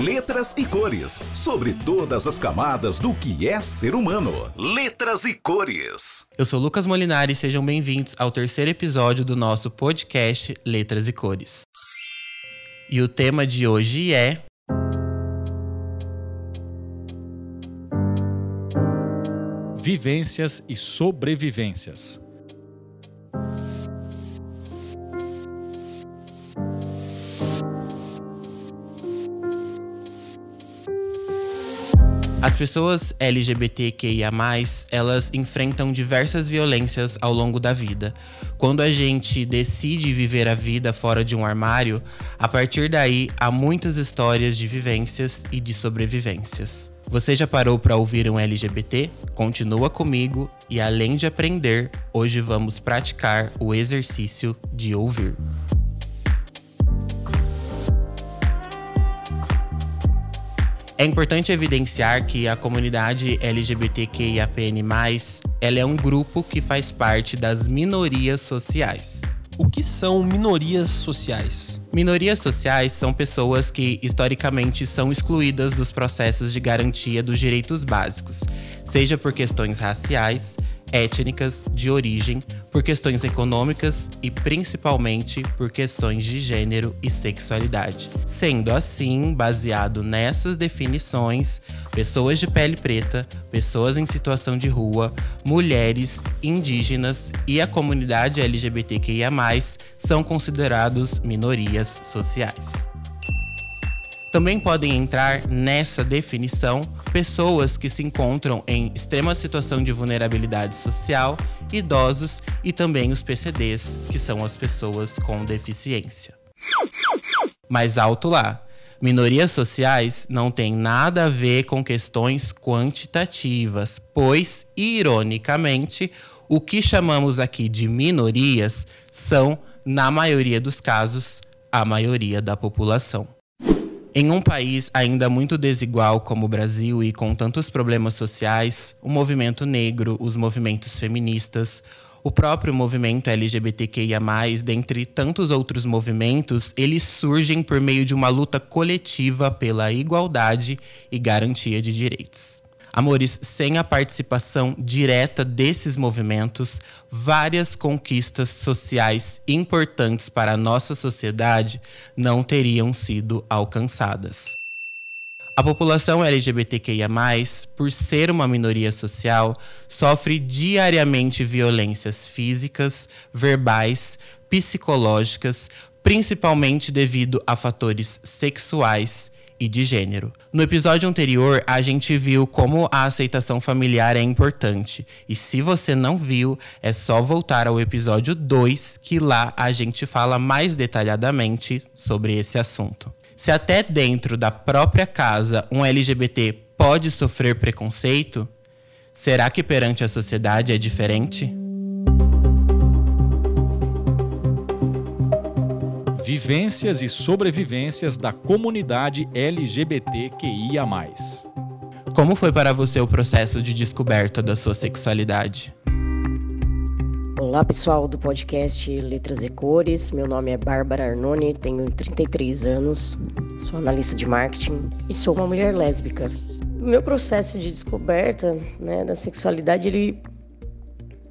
letras e cores, sobre todas as camadas do que é ser humano. Letras e cores. Eu sou Lucas Molinari e sejam bem-vindos ao terceiro episódio do nosso podcast Letras e Cores. E o tema de hoje é Vivências e sobrevivências. As pessoas LGBTQIA+, elas enfrentam diversas violências ao longo da vida. Quando a gente decide viver a vida fora de um armário, a partir daí há muitas histórias de vivências e de sobrevivências. Você já parou para ouvir um LGBT? Continua comigo e além de aprender, hoje vamos praticar o exercício de ouvir. É importante evidenciar que a comunidade LGBTQIAPN+, ela é um grupo que faz parte das minorias sociais. O que são minorias sociais? Minorias sociais são pessoas que historicamente são excluídas dos processos de garantia dos direitos básicos, seja por questões raciais, étnicas, de origem, por questões econômicas e principalmente por questões de gênero e sexualidade. Sendo assim, baseado nessas definições, pessoas de pele preta, pessoas em situação de rua, mulheres, indígenas e a comunidade LGBTQIA, são considerados minorias sociais. Também podem entrar nessa definição pessoas que se encontram em extrema situação de vulnerabilidade social, idosos e também os PCDs, que são as pessoas com deficiência. Mais alto lá. Minorias sociais não tem nada a ver com questões quantitativas, pois, ironicamente, o que chamamos aqui de minorias são, na maioria dos casos, a maioria da população. Em um país ainda muito desigual como o Brasil e com tantos problemas sociais, o movimento negro, os movimentos feministas, o próprio movimento LGBTQIA+, dentre tantos outros movimentos, eles surgem por meio de uma luta coletiva pela igualdade e garantia de direitos. Amores, sem a participação direta desses movimentos, várias conquistas sociais importantes para a nossa sociedade não teriam sido alcançadas. A população LGBTQIA, por ser uma minoria social, sofre diariamente violências físicas, verbais, psicológicas, principalmente devido a fatores sexuais e de gênero. No episódio anterior, a gente viu como a aceitação familiar é importante. E se você não viu, é só voltar ao episódio 2, que lá a gente fala mais detalhadamente sobre esse assunto. Se até dentro da própria casa um LGBT pode sofrer preconceito, será que perante a sociedade é diferente? Vivências e sobrevivências da comunidade LGBTQIA. Como foi para você o processo de descoberta da sua sexualidade? Olá pessoal do podcast Letras e Cores, meu nome é Bárbara Arnone, tenho 33 anos, sou analista de marketing e sou uma mulher lésbica. O meu processo de descoberta né, da sexualidade, ele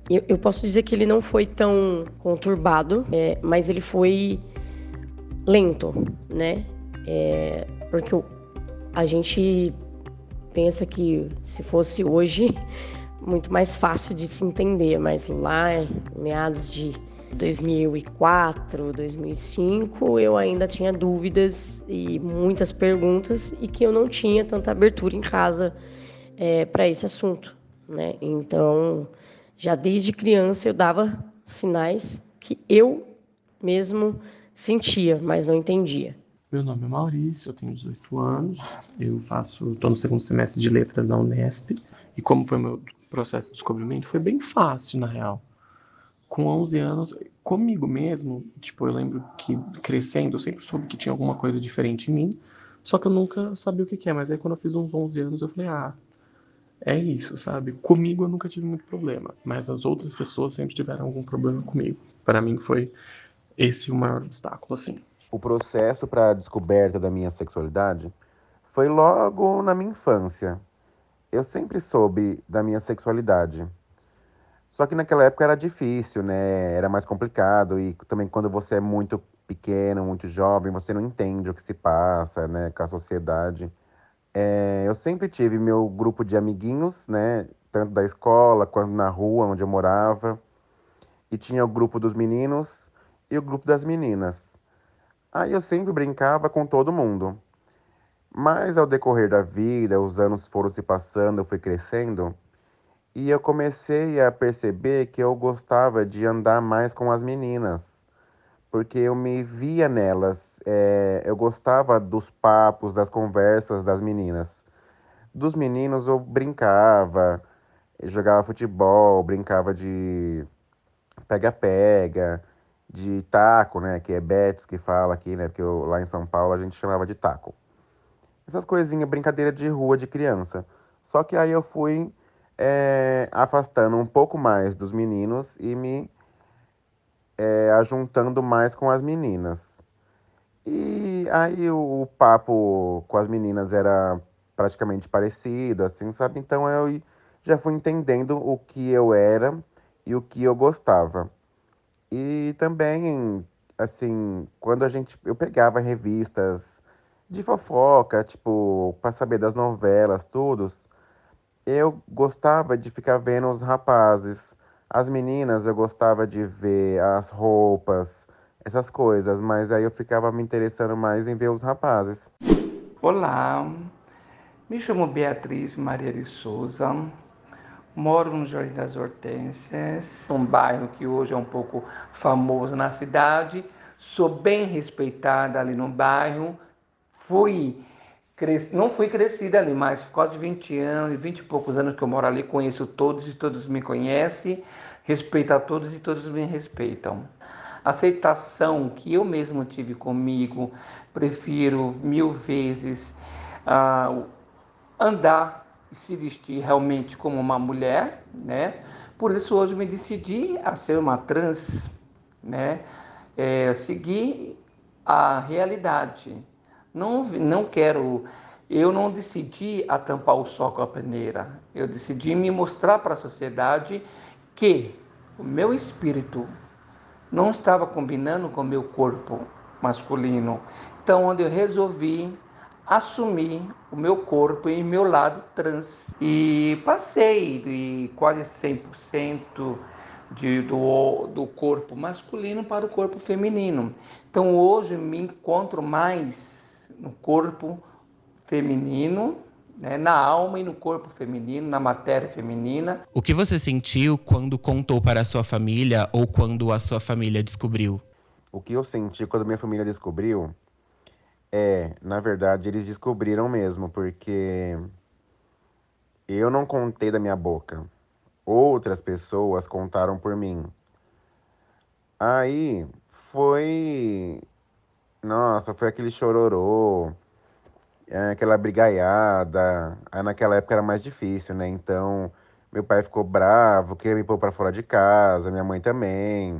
eu, eu, posso dizer que ele não foi tão conturbado, é, mas ele foi lento, né? É, porque a gente pensa que se fosse hoje, muito mais fácil de se entender, mas lá em meados de 2004, 2005, eu ainda tinha dúvidas e muitas perguntas e que eu não tinha tanta abertura em casa é, para esse assunto, né? Então, já desde criança eu dava sinais que eu mesmo sentia, mas não entendia. Meu nome é Maurício, eu tenho 18 anos, eu faço, estou no segundo semestre de letras da Unesp. E como foi meu processo de descobrimento? Foi bem fácil, na real. Com 11 anos, comigo mesmo, tipo, eu lembro que crescendo, eu sempre soube que tinha alguma coisa diferente em mim, só que eu nunca sabia o que, que é. Mas aí quando eu fiz uns 11 anos, eu falei, ah, é isso, sabe? Comigo eu nunca tive muito problema, mas as outras pessoas sempre tiveram algum problema comigo. Para mim foi esse é o maior obstáculo, assim. O processo para a descoberta da minha sexualidade foi logo na minha infância. Eu sempre soube da minha sexualidade. Só que naquela época era difícil, né? Era mais complicado e também quando você é muito pequeno, muito jovem, você não entende o que se passa, né, com a sociedade. É, eu sempre tive meu grupo de amiguinhos, né, tanto da escola quanto na rua onde eu morava. E tinha o grupo dos meninos e o grupo das meninas. Aí eu sempre brincava com todo mundo. Mas ao decorrer da vida, os anos foram se passando, eu fui crescendo, e eu comecei a perceber que eu gostava de andar mais com as meninas, porque eu me via nelas, é, eu gostava dos papos, das conversas das meninas. Dos meninos eu brincava, jogava futebol, brincava de pega-pega, de taco, né? Que é Betis que fala aqui, né? Porque eu, lá em São Paulo a gente chamava de taco. Essas coisinhas, brincadeira de rua de criança. Só que aí eu fui é, afastando um pouco mais dos meninos e me é, ajuntando mais com as meninas. E aí o, o, papo com as meninas era praticamente parecido, assim, sabe? Então eu já fui entendendo o que eu era e o que eu gostava. E também, assim, quando a gente. Eu pegava revistas de fofoca, tipo, para saber das novelas, tudo. Eu gostava de ficar vendo os rapazes. As meninas eu gostava de ver as roupas, essas coisas, mas aí eu ficava me interessando mais em ver os rapazes. Olá, me chamo Beatriz Maria de Souza, Moro no Jardim das Hortênsias, um bairro que hoje é um pouco famoso na cidade. Sou bem respeitada ali no bairro. Fui não fui crescida ali, mas de 20 anos, 20 e poucos anos que eu moro ali, conheço todos e todos me conhecem, respeito a todos e todos me respeitam. Aceitação que eu mesmo tive comigo, prefiro mil vezes uh, andar e se vestir realmente como uma mulher, né? Por isso hoje me decidi a ser uma trans, né? É, seguir a realidade. Não, não quero, eu não decidi a tampar o sol com a peneira. Eu decidi me mostrar para a sociedade que o meu espírito não estava combinando com o meu corpo masculino. Então, onde eu resolvi assumi o meu corpo e meu lado trans. E passei de quase 100% de, do, do corpo masculino para o corpo feminino. Então hoje me encontro mais no corpo feminino, né, na alma e no corpo feminino, na matéria feminina. O que você sentiu quando contou para a sua família ou quando a sua família descobriu? O que eu senti quando minha família descobriu é, na verdade, eles descobriram mesmo, porque eu não contei da minha boca. Outras pessoas contaram por mim. Aí foi. Nossa, foi aquele chororô, é, aquela brigaiada. Aí naquela época era mais difícil, né? Então, meu pai ficou bravo, queria me pôr pra fora de casa, minha mãe também.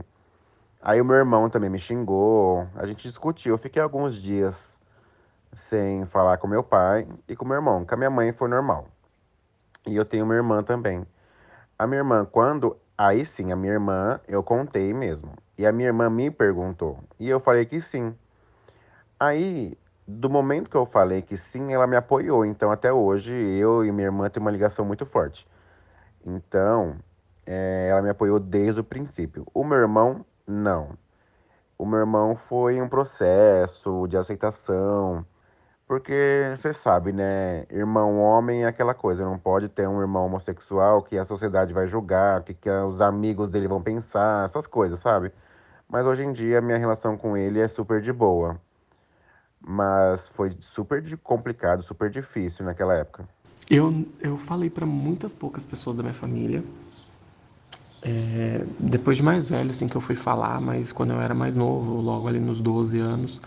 Aí o meu irmão também me xingou. A gente discutiu. Eu fiquei alguns dias sem falar com meu pai e com meu irmão. Com a minha mãe foi normal. E eu tenho uma irmã também. A minha irmã, quando. Aí sim, a minha irmã, eu contei mesmo. E a minha irmã me perguntou. E eu falei que sim. Aí, do momento que eu falei que sim, ela me apoiou. Então, até hoje, eu e minha irmã temos uma ligação muito forte. Então, é, ela me apoiou desde o princípio. O meu irmão, não. O meu irmão foi um processo de aceitação porque você sabe, né? Irmão homem é aquela coisa, não pode ter um irmão homossexual que a sociedade vai julgar, que, que os amigos dele vão pensar, essas coisas, sabe? Mas hoje em dia minha relação com ele é super de boa. Mas foi super complicado, super difícil naquela época. Eu, eu falei para muitas poucas pessoas da minha família. É, depois de mais velho, assim, que eu fui falar, mas quando eu era mais novo, logo ali nos 12 anos,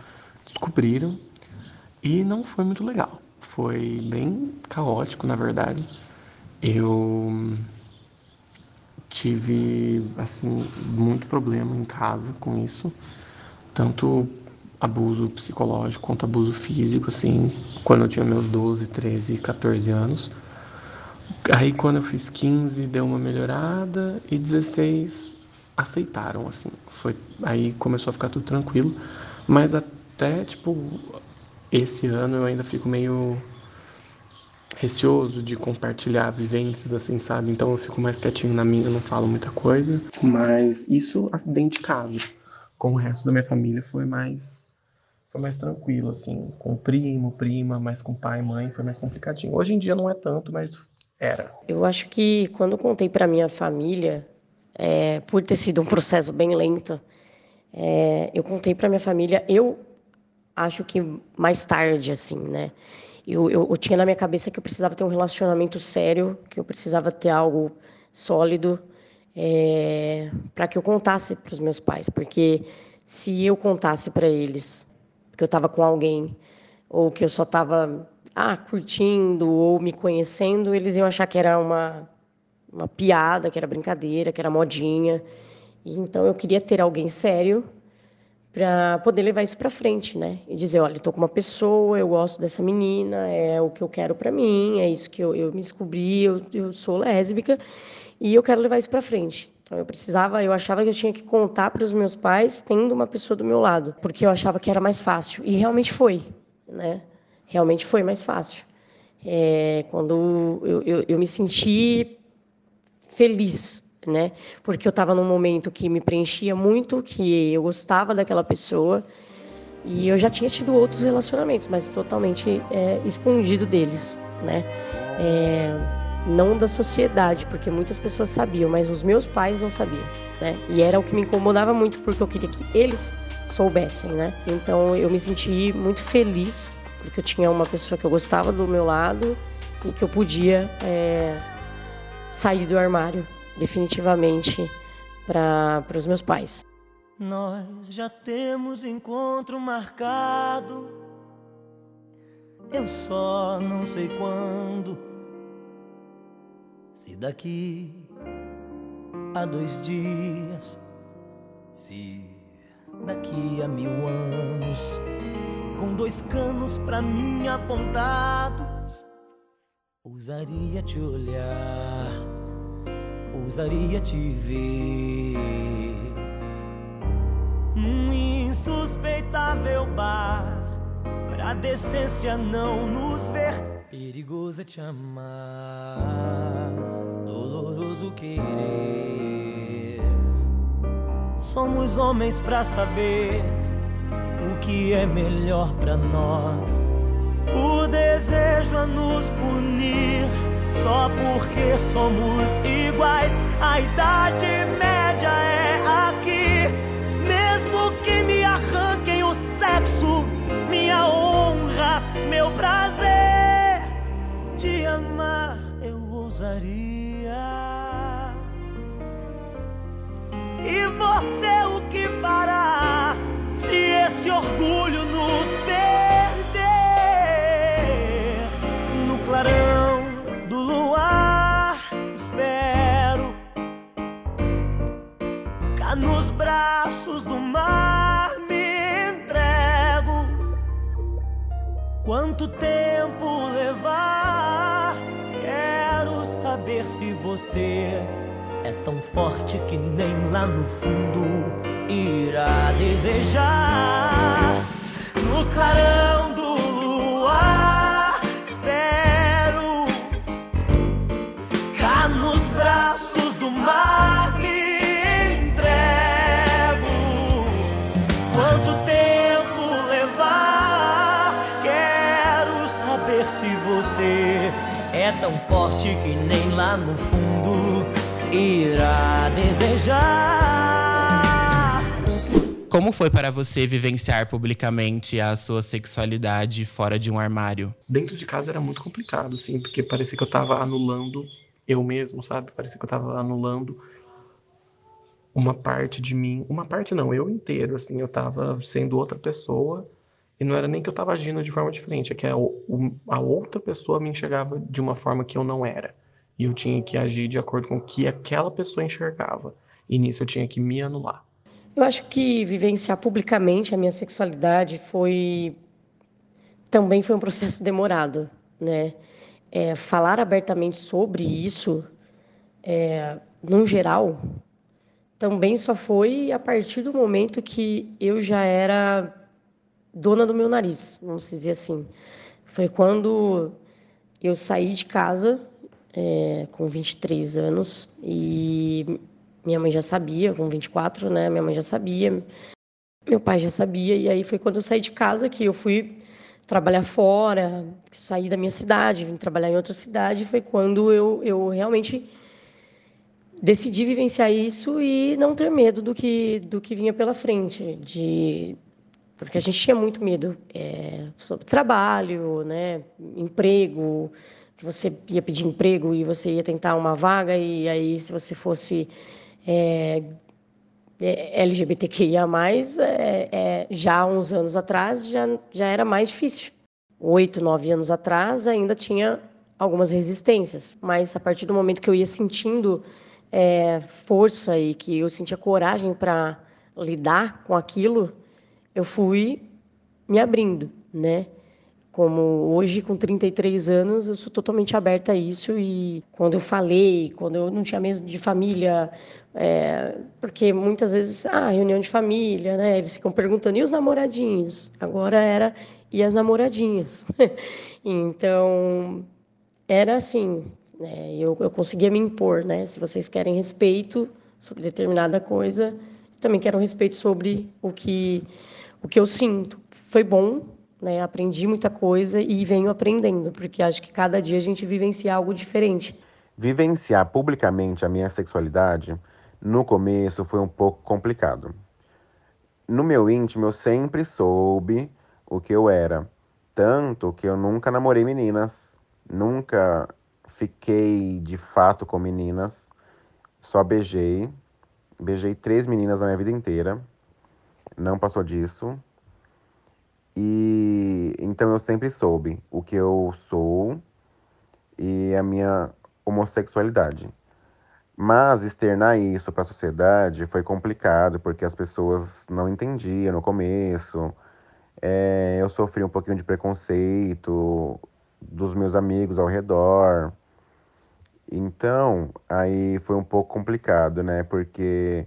descobriram e não foi muito legal. Foi bem caótico, na verdade. Eu tive assim muito problema em casa com isso, tanto abuso psicológico quanto abuso físico, assim, quando eu tinha meus 12, 13, 14 anos. Aí quando eu fiz 15 deu uma melhorada e 16 aceitaram, assim. Foi, aí começou a ficar tudo tranquilo, mas até, tipo, esse ano eu ainda fico meio receoso de compartilhar vivências, assim, sabe? Então eu fico mais quietinho na minha, não falo muita coisa. Mas isso dentro de casa. Com o resto da minha família foi mais foi mais tranquilo, assim, com primo, prima, mas com pai e mãe foi mais complicadinho. Hoje em dia não é tanto, mas era. Eu acho que quando contei para minha família, é, por ter sido um processo bem lento, é, eu contei para minha família, eu acho que mais tarde, assim, né? Eu, eu, eu, tinha na minha cabeça que eu precisava ter um relacionamento sério, que eu precisava ter algo sólido é, para que eu contasse para os meus pais, porque se eu contasse para eles que eu estava com alguém ou que eu só estava ah, curtindo ou me conhecendo, eles iam achar que era uma, uma piada, que era brincadeira, que era modinha. Então eu queria ter alguém sério para poder levar isso para frente, né? E dizer, olha, estou com uma pessoa, eu gosto dessa menina, é o que eu quero para mim, é isso que eu, eu me descobri, eu, eu sou lésbica e eu quero levar isso para frente. Então eu precisava, eu achava que eu tinha que contar para os meus pais tendo uma pessoa do meu lado, porque eu achava que era mais fácil e realmente foi, né? Realmente foi mais fácil. É, quando eu, eu, eu me senti feliz né? Porque eu estava num momento que me preenchia muito, que eu gostava daquela pessoa e eu já tinha tido outros relacionamentos, mas totalmente é, escondido deles, né? É, não da sociedade, porque muitas pessoas sabiam, mas os meus pais não sabiam, né? E era o que me incomodava muito, porque eu queria que eles soubessem, né? Então eu me senti muito feliz, porque eu tinha uma pessoa que eu gostava do meu lado e que eu podia é, sair do armário, definitivamente para os meus pais. Nós já temos encontro marcado. Eu só não sei quando. Se daqui a dois dias, se daqui a mil anos, com dois canos pra mim apontados, ousaria te olhar ousaria te ver. Num insuspeitável bar pra decência não nos ver. Perigoso é te amar doloroso querer. Somos homens pra saber o que é melhor pra nós. O desejo a nos punir só porque somos iguais. A idade média é tão forte que nem lá no fundo irá desejar. No clarão do luar, espero cá nos braços do mar. é tão forte que nem lá no fundo irá desejar. Como foi para você vivenciar publicamente a sua sexualidade fora de um armário? Dentro de casa era muito complicado, sim, porque parecia que eu estava anulando eu mesmo, sabe? Parecia que eu estava anulando uma parte de mim, uma parte não, eu inteiro, assim, eu estava sendo outra pessoa e não era nem que eu estava agindo de forma diferente, é que a, a, outra pessoa me enxergava de uma forma que eu não era. E eu tinha que agir de acordo com o que aquela pessoa enxergava. E nisso eu tinha que me anular. Eu acho que vivenciar publicamente a minha sexualidade foi também foi um processo demorado, né? É, falar abertamente sobre isso, é, no geral, também só foi a partir do momento que eu já era dona do meu nariz, vamos dizer assim. Foi quando eu saí de casa é, com 23 anos e minha mãe já sabia, com 24, né? Minha mãe já sabia, meu pai já sabia, e aí foi quando eu saí de casa que eu fui trabalhar fora, sair da minha cidade, vim trabalhar em outra cidade, foi quando eu, eu realmente decidi vivenciar isso e não ter medo do que, do que vinha pela frente, de porque a gente tinha muito medo é, sobre trabalho, né, emprego, que você ia pedir emprego e você ia tentar uma vaga e aí se você fosse é, é, LGBTQIA+, é, é, já há uns anos atrás, já, já era mais difícil. Oito, nove anos atrás, ainda tinha algumas resistências, mas a partir do momento que eu ia sentindo é, força e que eu sentia coragem para lidar com aquilo, eu fui me abrindo, né? Como hoje, com 33 anos, eu sou totalmente aberta a isso. E quando eu falei, quando eu não tinha mesmo de família, é, porque muitas vezes, ah, reunião de família, né? Eles ficam perguntando, e os namoradinhos? Agora era, e as namoradinhas? então, era assim, né? eu, eu conseguia me impor, né? Se vocês querem respeito sobre determinada coisa, também quero respeito sobre o que, o que eu sinto. Foi bom, né? Aprendi muita coisa e venho aprendendo, porque acho que cada dia a gente vivencia algo diferente. Vivenciar publicamente a minha sexualidade no começo foi um pouco complicado. No meu íntimo eu sempre soube o que eu era, tanto que eu nunca namorei meninas, nunca fiquei de fato com meninas, só beijei. Beijei três meninas na minha vida inteira, não passou disso. E então eu sempre soube o que eu sou e a minha homossexualidade. Mas externar isso para a sociedade foi complicado, porque as pessoas não entendiam no começo. É, eu sofri um pouquinho de preconceito dos meus amigos ao redor. Então, aí foi um pouco complicado, né? Porque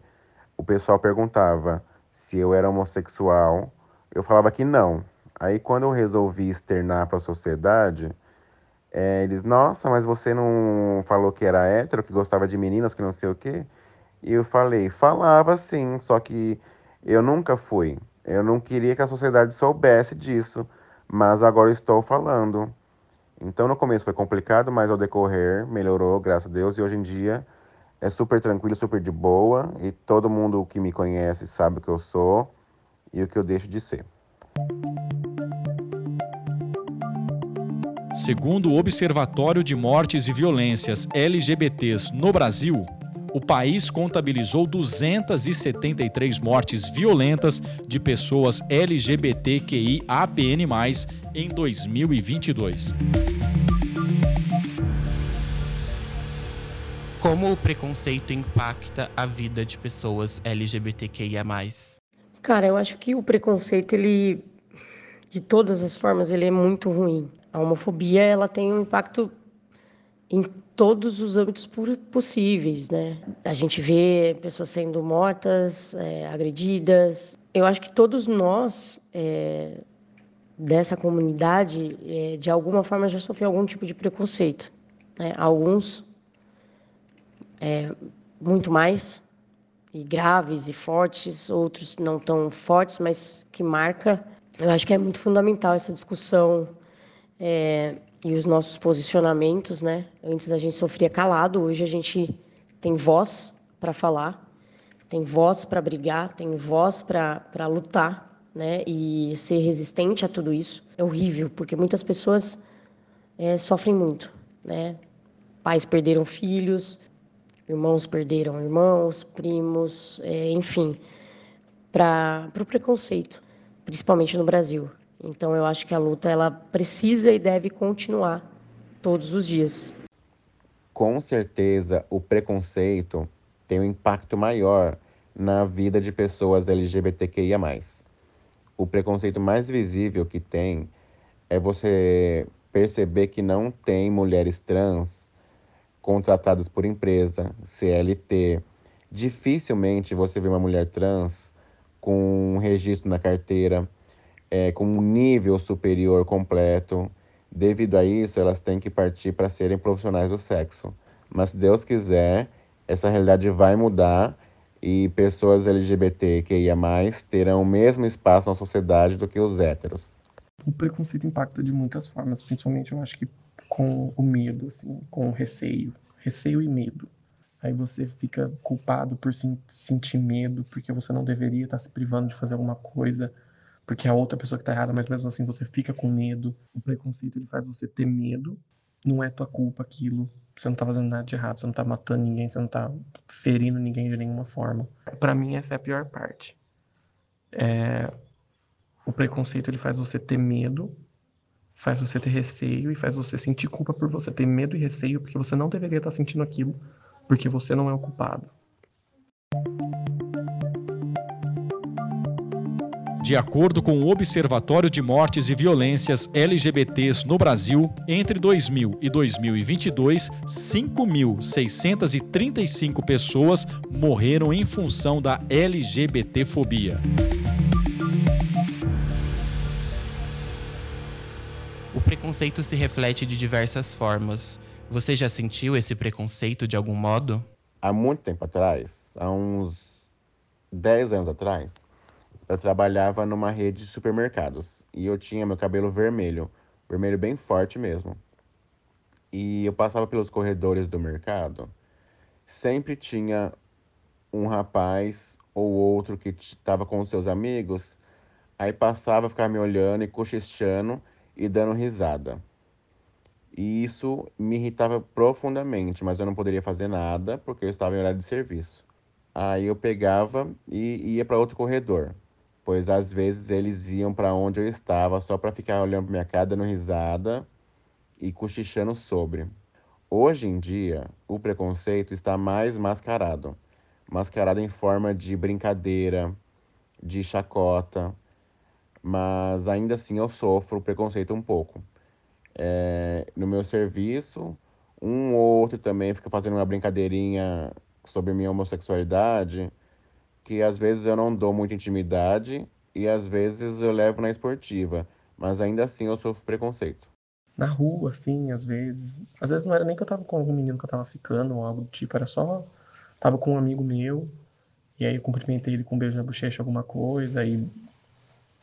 o pessoal perguntava se eu era homossexual eu falava que não. Aí quando eu resolvi externar para a sociedade, é, eles, nossa, mas você não falou que era hétero, que gostava de meninas, que não sei o quê? E eu falei, falava sim, só que eu nunca fui. Eu não queria que a sociedade soubesse disso, mas agora estou falando. Então no começo foi complicado, mas ao decorrer melhorou, graças a Deus, e hoje em dia é super tranquilo, super de boa, e todo mundo que me conhece sabe o que eu sou e o que eu deixo de ser. Segundo o Observatório de Mortes e Violências LGBTs no Brasil, o país contabilizou 273 mortes violentas de pessoas LGBTQIAPN+, em 2022. Como o preconceito impacta a vida de pessoas LGBTQIA+. Cara, eu acho que o preconceito, ele, de todas as formas, ele é muito ruim. A homofobia, ela tem um impacto em todos os âmbitos possíveis, né? A gente vê pessoas sendo mortas, é, agredidas. Eu acho que todos nós é, dessa comunidade, é, de alguma forma, já sofreu algum tipo de preconceito. Né? Alguns é, muito mais, e graves e fortes, outros não tão fortes, mas que marca. Eu acho que é muito fundamental essa discussão é, e os nossos posicionamentos, né? Antes a gente sofria calado, hoje a gente tem voz para falar, tem voz para brigar, tem voz para lutar, né? E ser resistente a tudo isso é horrível, porque muitas pessoas é, sofrem muito, né? Pais perderam filhos, irmãos perderam irmãos, primos, é, enfim, para o preconceito, principalmente no Brasil. Então eu acho que a luta ela precisa e deve continuar todos os dias. Com certeza, o preconceito tem um impacto maior na vida de pessoas LGBTQIA. O preconceito mais visível que tem é você perceber que não tem mulheres trans contratadas por empresa, CLT. Dificilmente você vê uma mulher trans com um registro na carteira, é, com um nível superior completo. Devido a isso, elas têm que partir para serem profissionais do sexo. Mas se Deus quiser, essa realidade vai mudar e pessoas LGBTQIA+, terão o mesmo espaço na sociedade do que os héteros. O preconceito impacta de muitas formas, principalmente eu acho que com o medo, assim, com o receio. Receio e medo. Aí você fica culpado por sentir medo, porque você não deveria estar se privando de fazer alguma coisa, porque a outra pessoa que está errada, mas mesmo assim você fica com medo. O preconceito ele faz você ter medo, não é tua culpa aquilo, você não tá fazendo nada de errado, você não tá matando ninguém, você não tá ferindo ninguém de nenhuma forma. Para mim, essa é a pior parte. É... O preconceito ele faz você ter medo, faz você ter receio e faz você sentir culpa por você ter medo e receio, porque você não deveria estar sentindo aquilo, porque você não é o culpado. De acordo com o Observatório de Mortes e Violências LGBTs no Brasil, entre 2000 e 2022, 5.635 pessoas morreram em função da LGBTfobia. Preconceito se reflete de diversas formas. Você já sentiu esse preconceito de algum modo? Há muito tempo atrás, há uns 10 anos atrás, eu trabalhava numa rede de supermercados e eu tinha meu cabelo vermelho, vermelho bem forte mesmo. E eu passava pelos corredores do mercado, sempre tinha um rapaz ou outro que estava com seus amigos, aí passava, ficava me olhando e cochichando e dando risada. E isso me irritava profundamente, mas eu não poderia fazer nada porque eu estava em horário de serviço. Aí eu pegava e ia para outro corredor pois às vezes eles iam para onde eu estava só para ficar olhando para minha cara, dando risada e cochichando sobre. Hoje em dia, o preconceito está mais mascarado mascarado em forma de brincadeira, de chacota, mas ainda assim eu sofro preconceito um pouco. É, no meu serviço, um ou outro também fica fazendo uma brincadeirinha sobre minha homossexualidade que às vezes eu não dou muita intimidade e às vezes eu levo na esportiva, mas ainda assim eu sofro preconceito. Na rua, assim, às vezes. Às vezes não era nem que eu tava com algum menino que eu tava ficando ou algo do tipo, era só. Tava com um amigo meu, e aí eu cumprimentei ele com um beijo na bochecha, alguma coisa, aí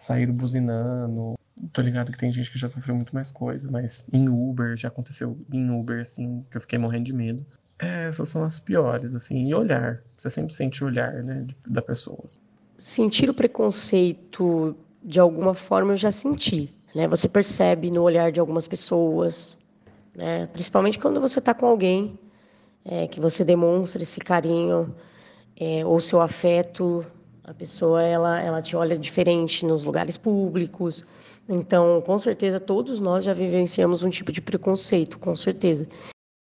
saíram buzinando. Tô ligado que tem gente que já sofreu muito mais coisa, mas em Uber, já aconteceu em Uber, assim, que eu fiquei morrendo de medo. É, essas são as piores, assim. E olhar. Você sempre sente o olhar, né, da pessoa. Sentir o preconceito de alguma forma eu já senti, né? Você percebe no olhar de algumas pessoas, né? Principalmente quando você está com alguém é, que você demonstra esse carinho é, ou seu afeto, a pessoa ela ela te olha diferente nos lugares públicos. Então, com certeza todos nós já vivenciamos um tipo de preconceito, com certeza.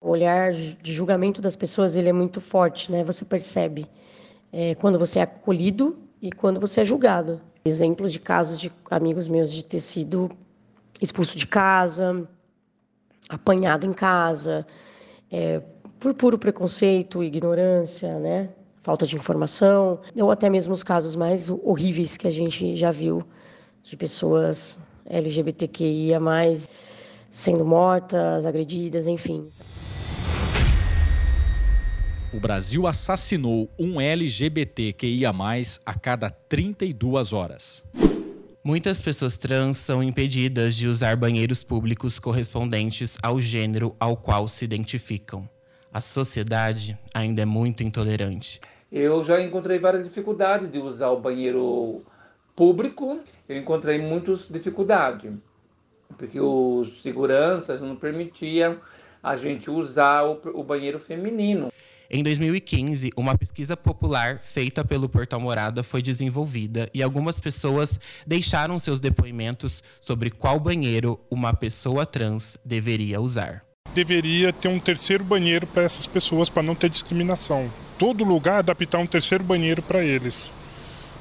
O olhar de julgamento das pessoas ele é muito forte, né? Você percebe é, quando você é acolhido e quando você é julgado. Exemplos de casos de amigos meus de ter sido expulso de casa, apanhado em casa, é, por puro preconceito, ignorância, né? Falta de informação, ou até mesmo os casos mais horríveis que a gente já viu de pessoas LGBTQIA, sendo mortas, agredidas, enfim. O Brasil assassinou um LGBTQIA+, a cada 32 horas. Muitas pessoas trans são impedidas de usar banheiros públicos correspondentes ao gênero ao qual se identificam. A sociedade ainda é muito intolerante. Eu já encontrei várias dificuldades de usar o banheiro público. Eu encontrei muitas dificuldades, porque os seguranças não permitiam a gente usar o, o banheiro feminino. Em 2015, uma pesquisa popular feita pelo Portal Morada foi desenvolvida e algumas pessoas deixaram seus depoimentos sobre qual banheiro uma pessoa trans deveria usar. Deveria ter um terceiro banheiro para essas pessoas para não ter discriminação. todo lugar adaptar um terceiro banheiro para eles.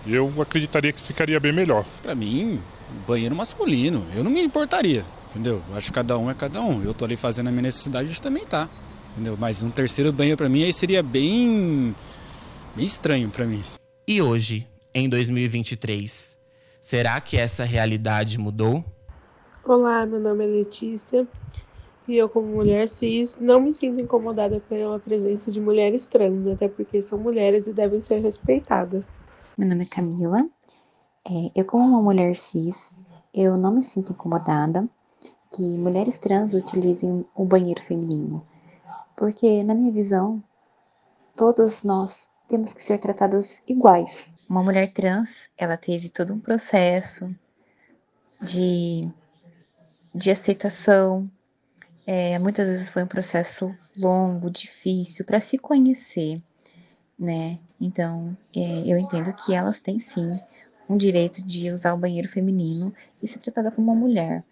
Eu acreditaria que ficaria bem melhor. Para mim, banheiro masculino, eu não me importaria, entendeu? Acho que cada um é cada um. Eu tô ali fazendo a minha necessidade, gente também tá, entendeu? Mas um terceiro banheiro para mim aí seria bem, bem estranho para mim. E hoje, em 2023, será que essa realidade mudou? Olá, meu nome é Letícia e eu, como mulher cis, não me sinto incomodada pela presença de mulheres trans, até porque são mulheres e devem ser respeitadas. Meu nome é Camila. É, eu, como uma mulher cis, eu não me sinto incomodada que mulheres trans utilizem o banheiro feminino, porque, na minha visão, todos nós temos que ser tratados iguais. Uma mulher trans, ela teve todo um processo de, de aceitação, é, muitas vezes foi um processo longo, difícil para se conhecer, né? Então, é, eu entendo que elas têm sim um direito de usar o banheiro feminino e ser tratada como uma mulher.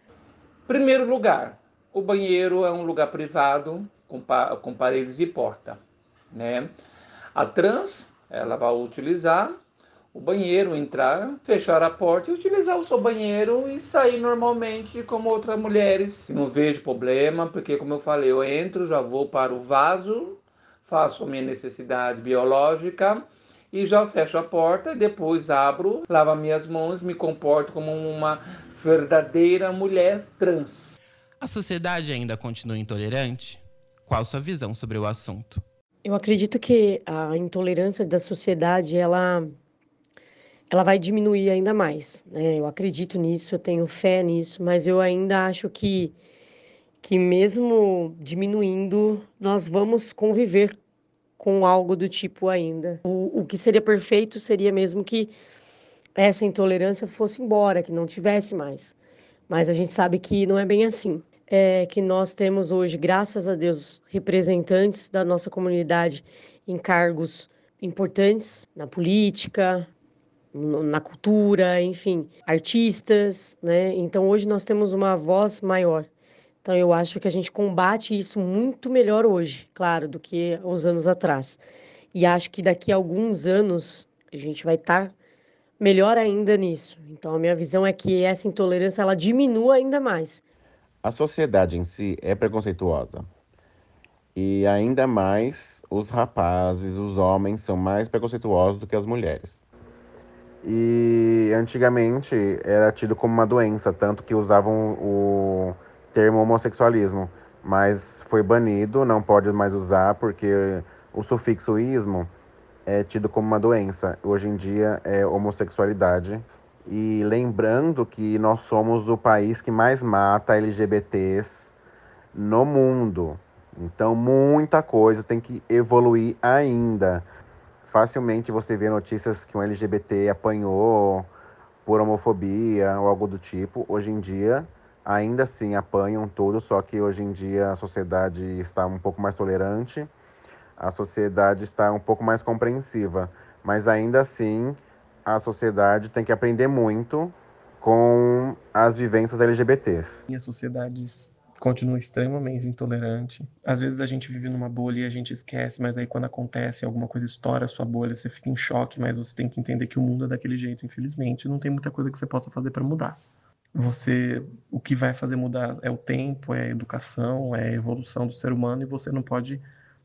Primeiro lugar, o banheiro é um lugar privado com, pa com paredes e porta, né? A trans, ela vai utilizar o banheiro, entrar, fechar a porta e utilizar o seu banheiro e sair normalmente como outras mulheres. Não vejo problema, porque como eu falei, eu entro, já vou para o vaso, faço a minha necessidade biológica e já fecho a porta, depois abro, lavo minhas mãos, me comporto como uma verdadeira mulher trans. A sociedade ainda continua intolerante? Qual sua visão sobre o assunto? Eu acredito que a intolerância da sociedade ela ela vai diminuir ainda mais. Né? Eu acredito nisso, eu tenho fé nisso, mas eu ainda acho que, que mesmo diminuindo, nós vamos conviver com algo do tipo ainda. O, o que seria perfeito seria mesmo que essa intolerância fosse embora, que não tivesse mais. Mas a gente sabe que não é bem assim. É que nós temos hoje, graças a Deus, representantes da nossa comunidade em cargos importantes na política, na cultura, enfim, artistas, né? Então hoje nós temos uma voz maior. Então eu acho que a gente combate isso muito melhor hoje, claro, do que uns anos atrás. E acho que daqui a alguns anos a gente vai estar tá melhor ainda nisso. Então a minha visão é que essa intolerância ela diminua ainda mais. A sociedade em si é preconceituosa. E ainda mais os rapazes, os homens são mais preconceituosos do que as mulheres. E antigamente era tido como uma doença, tanto que usavam o termo homossexualismo, mas foi banido, não pode mais usar porque o sufixo ismo é tido como uma doença. Hoje em dia é homossexualidade. E lembrando que nós somos o país que mais mata LGBTs no mundo. Então muita coisa tem que evoluir ainda facilmente você vê notícias que um LGBT apanhou por homofobia ou algo do tipo. Hoje em dia, ainda assim apanham tudo, só que hoje em dia a sociedade está um pouco mais tolerante, a sociedade está um pouco mais compreensiva, mas ainda assim a sociedade tem que aprender muito com as vivências LGBTs. E as sociedades continua extremamente intolerante. Às vezes a gente vive numa bolha e a gente esquece, mas aí quando acontece alguma coisa estoura a sua bolha, você fica em choque, mas você tem que entender que o mundo é daquele jeito, infelizmente, não tem muita coisa que você possa fazer para mudar. Você, o que vai fazer mudar é o tempo, é a educação, é a evolução do ser humano e você não pode,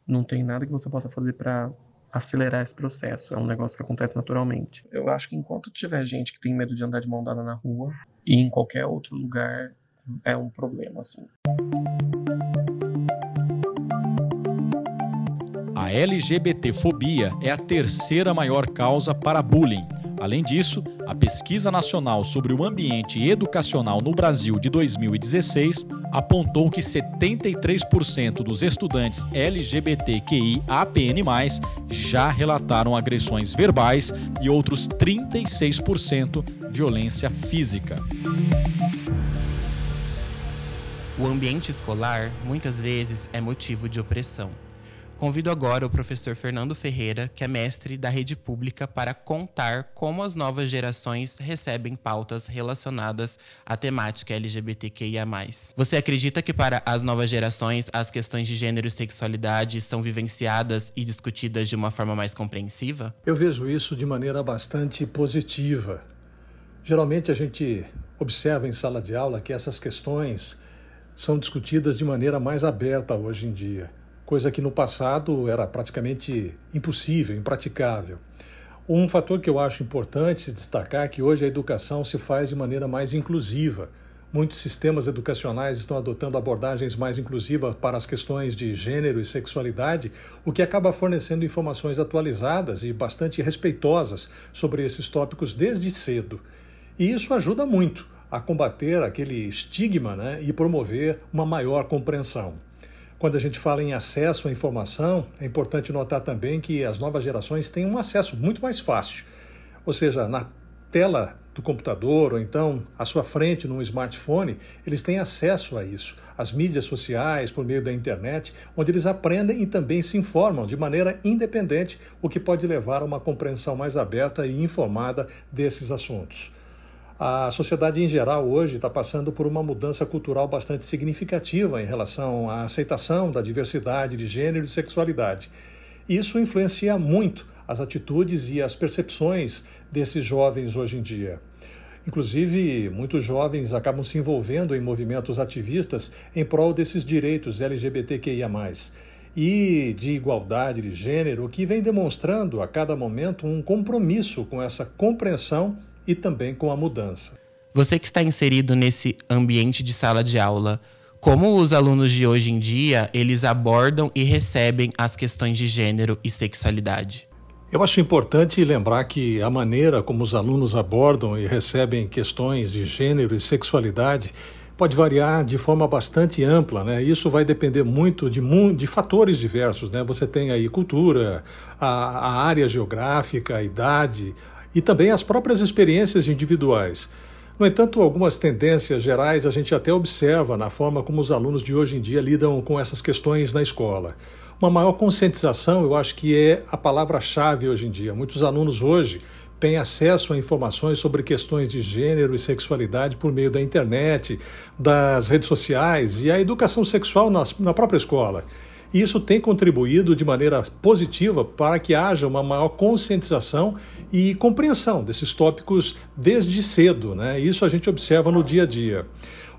não tem nada que você possa fazer para acelerar esse processo. É um negócio que acontece naturalmente. Eu acho que enquanto tiver gente que tem medo de andar de mão dada na rua e em qualquer outro lugar é um problema, assim. A LGBTfobia é a terceira maior causa para bullying. Além disso, a Pesquisa Nacional sobre o Ambiente Educacional no Brasil de 2016 apontou que 73% dos estudantes LGBTQI-APN+, já relataram agressões verbais e outros 36% violência física. Ambiente escolar muitas vezes é motivo de opressão. Convido agora o professor Fernando Ferreira, que é mestre da rede pública, para contar como as novas gerações recebem pautas relacionadas à temática LGBTQIA. Você acredita que para as novas gerações as questões de gênero e sexualidade são vivenciadas e discutidas de uma forma mais compreensiva? Eu vejo isso de maneira bastante positiva. Geralmente a gente observa em sala de aula que essas questões são discutidas de maneira mais aberta hoje em dia, coisa que no passado era praticamente impossível, impraticável. Um fator que eu acho importante destacar é que hoje a educação se faz de maneira mais inclusiva. Muitos sistemas educacionais estão adotando abordagens mais inclusivas para as questões de gênero e sexualidade, o que acaba fornecendo informações atualizadas e bastante respeitosas sobre esses tópicos desde cedo. E isso ajuda muito a combater aquele estigma né, e promover uma maior compreensão. Quando a gente fala em acesso à informação, é importante notar também que as novas gerações têm um acesso muito mais fácil. Ou seja, na tela do computador ou então à sua frente num smartphone, eles têm acesso a isso, às mídias sociais, por meio da internet, onde eles aprendem e também se informam de maneira independente, o que pode levar a uma compreensão mais aberta e informada desses assuntos. A sociedade em geral hoje está passando por uma mudança cultural bastante significativa em relação à aceitação da diversidade de gênero e sexualidade. Isso influencia muito as atitudes e as percepções desses jovens hoje em dia. Inclusive, muitos jovens acabam se envolvendo em movimentos ativistas em prol desses direitos LGBTQIA, e de igualdade de gênero, que vem demonstrando a cada momento um compromisso com essa compreensão e também com a mudança. Você que está inserido nesse ambiente de sala de aula, como os alunos de hoje em dia, eles abordam e recebem as questões de gênero e sexualidade? Eu acho importante lembrar que a maneira como os alunos abordam e recebem questões de gênero e sexualidade pode variar de forma bastante ampla, né? Isso vai depender muito de, de fatores diversos, né? Você tem aí cultura, a, a área geográfica, a idade, e também as próprias experiências individuais. No entanto, algumas tendências gerais a gente até observa na forma como os alunos de hoje em dia lidam com essas questões na escola. Uma maior conscientização, eu acho que é a palavra-chave hoje em dia. Muitos alunos hoje têm acesso a informações sobre questões de gênero e sexualidade por meio da internet, das redes sociais e a educação sexual na própria escola. E isso tem contribuído de maneira positiva para que haja uma maior conscientização e compreensão desses tópicos desde cedo. Né? Isso a gente observa no dia a dia.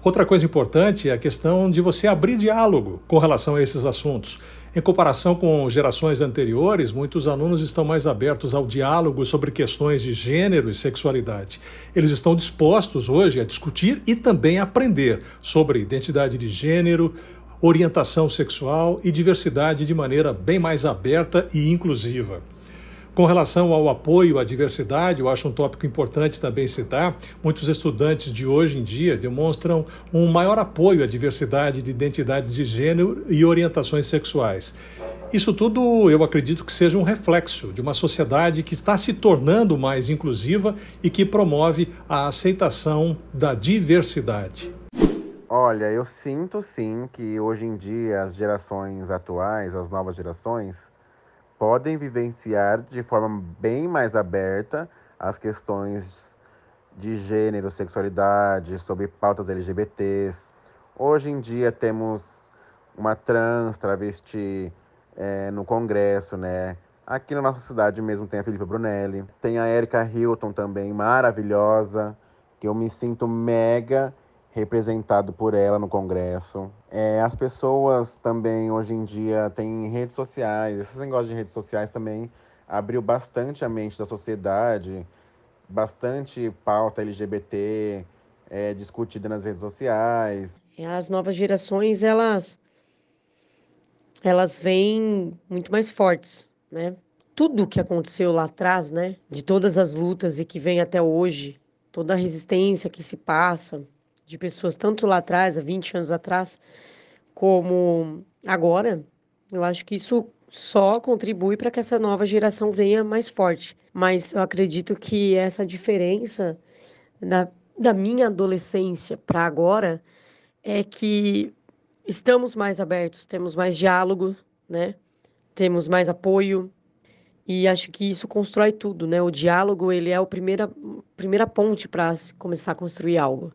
Outra coisa importante é a questão de você abrir diálogo com relação a esses assuntos. Em comparação com gerações anteriores, muitos alunos estão mais abertos ao diálogo sobre questões de gênero e sexualidade. Eles estão dispostos hoje a discutir e também aprender sobre identidade de gênero, orientação sexual e diversidade de maneira bem mais aberta e inclusiva. Com relação ao apoio à diversidade, eu acho um tópico importante também citar. Muitos estudantes de hoje em dia demonstram um maior apoio à diversidade de identidades de gênero e orientações sexuais. Isso tudo eu acredito que seja um reflexo de uma sociedade que está se tornando mais inclusiva e que promove a aceitação da diversidade. Olha, eu sinto sim que hoje em dia as gerações atuais, as novas gerações, podem vivenciar de forma bem mais aberta as questões de gênero, sexualidade, sobre pautas LGBTs. Hoje em dia temos uma trans, travesti é, no Congresso, né? Aqui na nossa cidade mesmo tem a Felipe Brunelli, tem a Erika Hilton também, maravilhosa, que eu me sinto mega representado por ela no Congresso. É, as pessoas também, hoje em dia, têm redes sociais. Esse negócio de redes sociais também abriu bastante a mente da sociedade, bastante pauta LGBT é, discutida nas redes sociais. As novas gerações, elas, elas vêm muito mais fortes, né? Tudo que aconteceu lá atrás, né? De todas as lutas e que vem até hoje, toda a resistência que se passa, de pessoas tanto lá atrás, há 20 anos atrás, como agora, eu acho que isso só contribui para que essa nova geração venha mais forte. Mas eu acredito que essa diferença da, da minha adolescência para agora é que estamos mais abertos, temos mais diálogo, né? temos mais apoio e acho que isso constrói tudo, né? O diálogo ele é a primeira primeira ponte para começar a construir algo.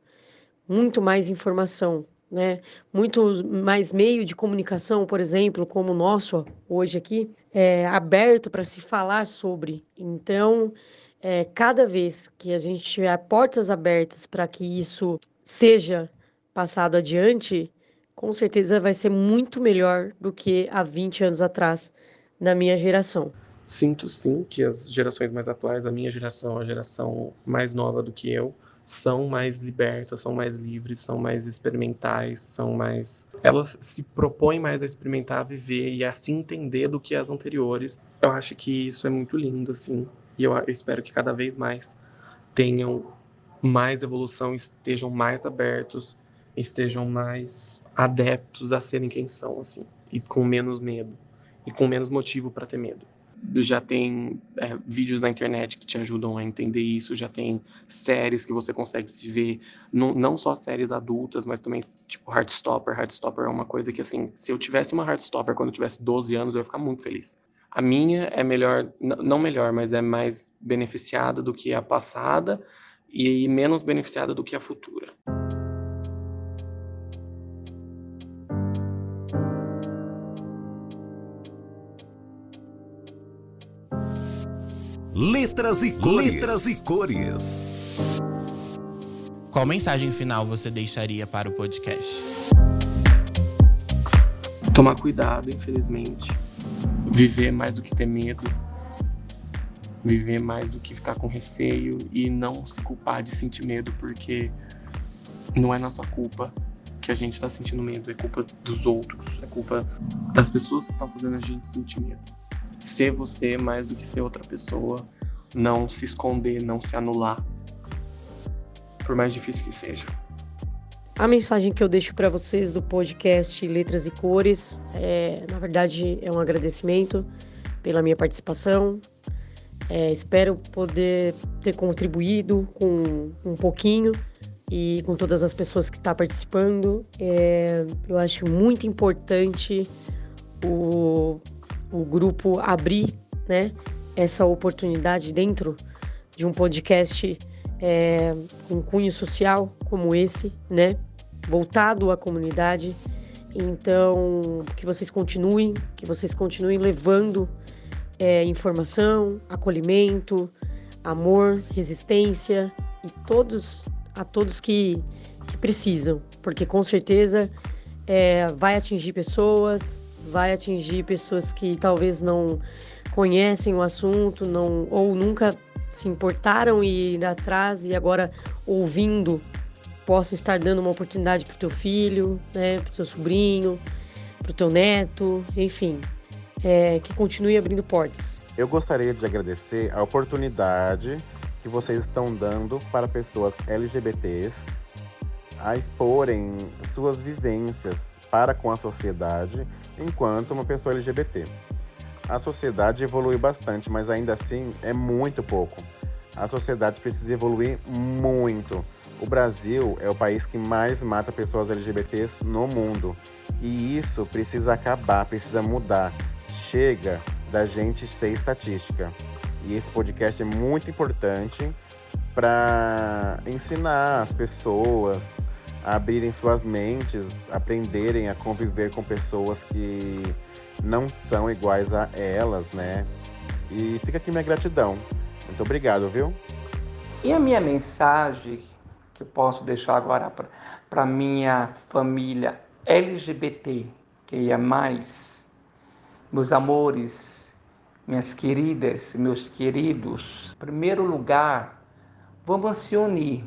Muito mais informação, né? Muito mais meio de comunicação, por exemplo, como o nosso hoje aqui, é aberto para se falar sobre. Então, é, cada vez que a gente tiver portas abertas para que isso seja passado adiante, com certeza vai ser muito melhor do que há 20 anos atrás, na minha geração. Sinto sim que as gerações mais atuais, a minha geração, a geração mais nova do que eu, são mais libertas, são mais livres, são mais experimentais, são mais. Elas se propõem mais a experimentar, a viver e a se entender do que as anteriores. Eu acho que isso é muito lindo, assim. E eu, espero que cada vez mais tenham mais evolução, estejam mais abertos, estejam mais adeptos a serem quem são, assim. E com menos medo. E com menos motivo para ter medo já tem é, vídeos na internet que te ajudam a entender isso, já tem séries que você consegue se ver, não, não só séries adultas, mas também tipo Heartstopper. Heartstopper é uma coisa que, assim, se eu tivesse uma Heartstopper quando eu tivesse 12 anos, eu ia ficar muito feliz. A minha é melhor, não melhor, mas é mais beneficiada do que a passada e menos beneficiada do que a futura. Letras e cores. Letras e cores. Qual mensagem final você deixaria para o podcast? Tomar cuidado, infelizmente. Viver mais do que ter medo. Viver mais do que ficar com receio e não se culpar de sentir medo, porque não é nossa culpa que a gente está sentindo medo, é culpa dos outros, é culpa das pessoas que estão fazendo a gente sentir medo ser você mais do que ser outra pessoa, não se esconder, não se anular, por mais difícil que seja. A mensagem que eu deixo para vocês do podcast Letras e Cores é, na verdade, é um agradecimento pela minha participação. É, espero poder ter contribuído com um pouquinho e com todas as pessoas que estão tá participando. É, eu acho muito importante o o grupo abrir né, essa oportunidade dentro de um podcast é, com cunho social como esse, né, voltado à comunidade. Então, que vocês continuem, que vocês continuem levando é, informação, acolhimento, amor, resistência e todos a todos que, que precisam, porque com certeza é, vai atingir pessoas, vai atingir pessoas que talvez não conhecem o assunto, não ou nunca se importaram e ir atrás e agora ouvindo possam estar dando uma oportunidade para o teu filho, né, para o teu sobrinho, para o teu neto, enfim, é, que continue abrindo portas. Eu gostaria de agradecer a oportunidade que vocês estão dando para pessoas LGBTs a exporem suas vivências para com a sociedade enquanto uma pessoa LGBT. A sociedade evolui bastante, mas ainda assim é muito pouco. A sociedade precisa evoluir muito. O Brasil é o país que mais mata pessoas LGBTs no mundo. E isso precisa acabar, precisa mudar. Chega da gente ser estatística. E esse podcast é muito importante para ensinar as pessoas, abrirem suas mentes, aprenderem a conviver com pessoas que não são iguais a elas, né? E fica aqui minha gratidão. Muito obrigado, viu? E a minha mensagem que eu posso deixar agora para minha família LGBT, que é mais, meus amores, minhas queridas, meus queridos, em primeiro lugar, vamos se unir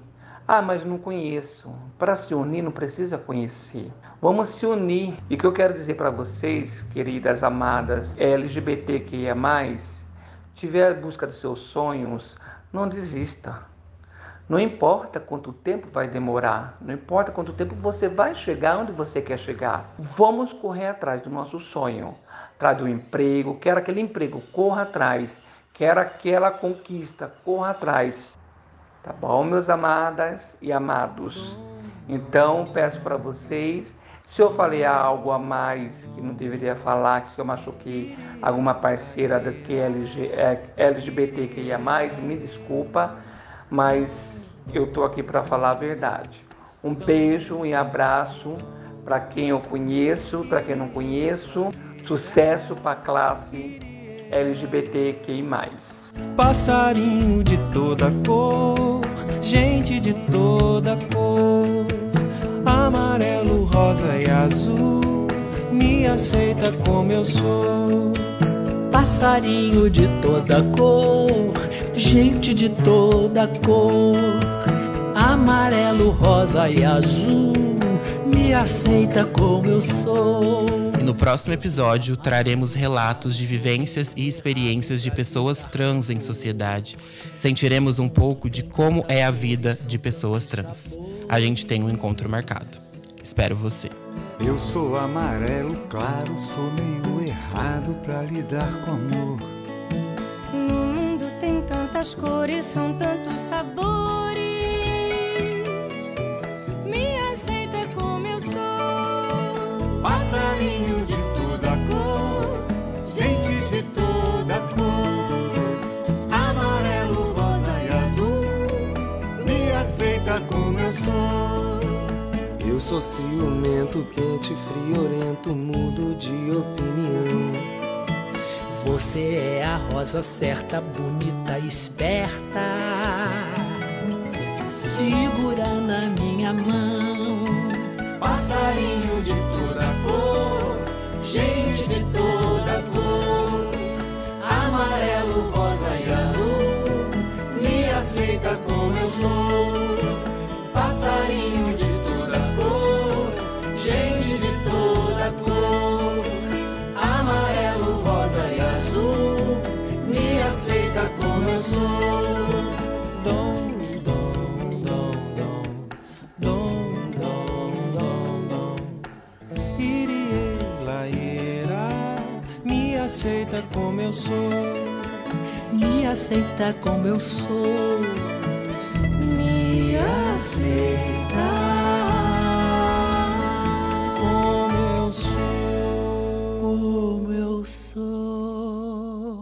ah, mas não conheço. Para se unir não precisa conhecer. Vamos se unir. E o que eu quero dizer para vocês, queridas amadas LGBTQIA+, tiver a busca dos seus sonhos, não desista. Não importa quanto tempo vai demorar, não importa quanto tempo você vai chegar onde você quer chegar. Vamos correr atrás do nosso sonho, atrás do emprego, quer aquele emprego, corra atrás, quer aquela conquista, corra atrás. Tá bom, meus amadas e amados? Então, peço para vocês Se eu falei algo a mais que não deveria falar, que se eu machuquei alguma parceira da que LG, é, LGBTQIA+, me desculpa, mas eu tô aqui para falar a verdade. Um beijo e abraço para quem eu conheço, para quem não conheço. Sucesso para a classe LGBTQI+. Passarinho de toda cor, gente de toda cor, amarelo, rosa e azul, me aceita como eu sou. Passarinho de toda cor, gente de toda cor, amarelo, rosa e azul, me aceita como eu sou. No próximo episódio traremos relatos de vivências e experiências de pessoas trans em sociedade. Sentiremos um pouco de como é a vida de pessoas trans. A gente tem um encontro marcado. Espero você. Eu sou amarelo claro, sou meio errado pra lidar com amor. No mundo tem tantas cores, são tantos sabores. Como eu sou. Eu sou ciumento, quente, friorento, mudo de opinião. Você é a rosa certa, bonita, esperta. Segura na minha mão. Passarinho de toda cor, gente de toda aceita como eu sou. Me aceita como eu sou. Me aceita. Como eu sou. Como eu sou.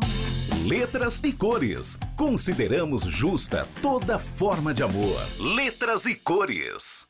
Letras e cores. Consideramos justa toda forma de amor. Letras e cores.